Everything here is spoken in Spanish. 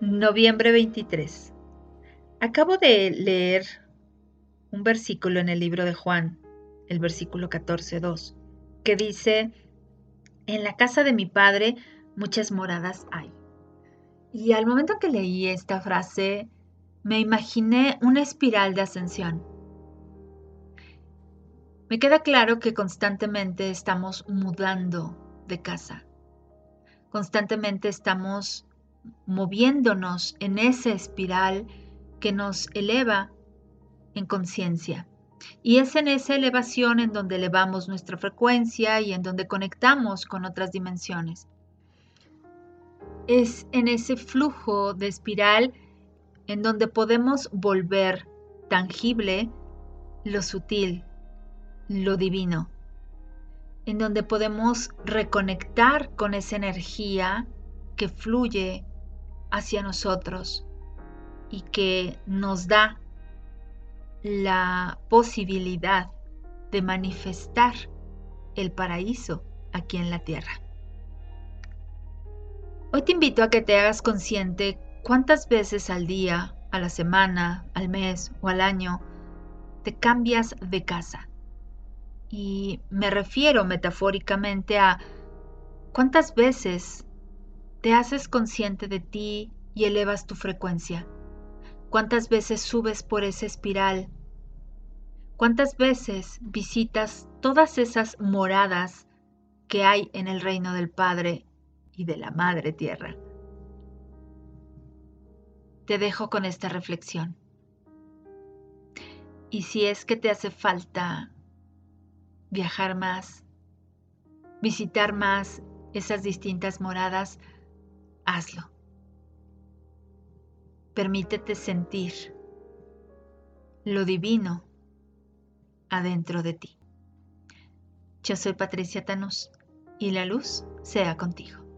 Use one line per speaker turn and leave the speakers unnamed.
Noviembre 23. Acabo de leer un versículo en el libro de Juan, el versículo 14.2, que dice, en la casa de mi padre muchas moradas hay. Y al momento que leí esta frase, me imaginé una espiral de ascensión. Me queda claro que constantemente estamos mudando de casa. Constantemente estamos moviéndonos en esa espiral que nos eleva en conciencia. Y es en esa elevación en donde elevamos nuestra frecuencia y en donde conectamos con otras dimensiones. Es en ese flujo de espiral en donde podemos volver tangible lo sutil, lo divino, en donde podemos reconectar con esa energía que fluye hacia nosotros y que nos da la posibilidad de manifestar el paraíso aquí en la tierra. Hoy te invito a que te hagas consciente cuántas veces al día, a la semana, al mes o al año te cambias de casa. Y me refiero metafóricamente a cuántas veces te haces consciente de ti y elevas tu frecuencia. ¿Cuántas veces subes por esa espiral? ¿Cuántas veces visitas todas esas moradas que hay en el reino del Padre y de la Madre Tierra? Te dejo con esta reflexión. Y si es que te hace falta viajar más, visitar más esas distintas moradas, hazlo. Permítete sentir lo divino adentro de ti. Yo soy Patricia Tanús y la luz sea contigo.